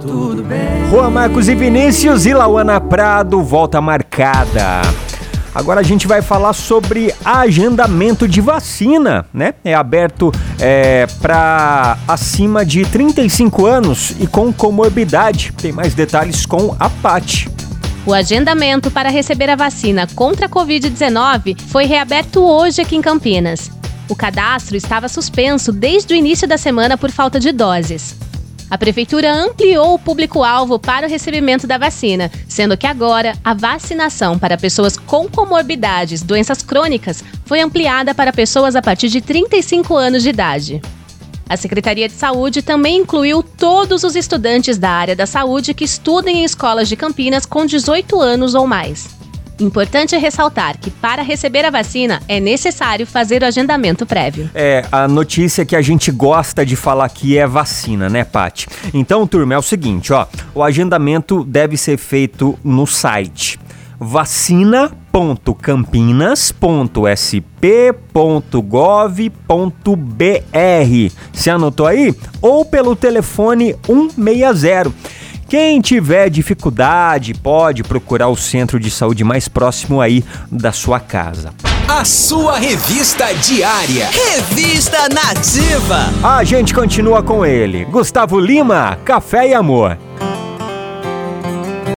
tudo bem. Juan Marcos e Vinícius e Lauana Prado, volta marcada. Agora a gente vai falar sobre agendamento de vacina, né? É aberto é, para acima de 35 anos e com comorbidade. Tem mais detalhes com a Pati. O agendamento para receber a vacina contra a Covid-19 foi reaberto hoje aqui em Campinas. O cadastro estava suspenso desde o início da semana por falta de doses. A prefeitura ampliou o público-alvo para o recebimento da vacina, sendo que agora a vacinação para pessoas com comorbidades, doenças crônicas, foi ampliada para pessoas a partir de 35 anos de idade. A Secretaria de Saúde também incluiu todos os estudantes da área da saúde que estudem em escolas de Campinas com 18 anos ou mais. Importante ressaltar que para receber a vacina é necessário fazer o agendamento prévio. É, a notícia que a gente gosta de falar aqui é vacina, né, Pati? Então, turma, é o seguinte, ó, o agendamento deve ser feito no site vacina.campinas.sp.gov.br. Se anotou aí? Ou pelo telefone 160 quem tiver dificuldade pode procurar o centro de saúde mais próximo aí da sua casa. A sua revista diária. Revista Nativa. A gente continua com ele. Gustavo Lima, Café e Amor.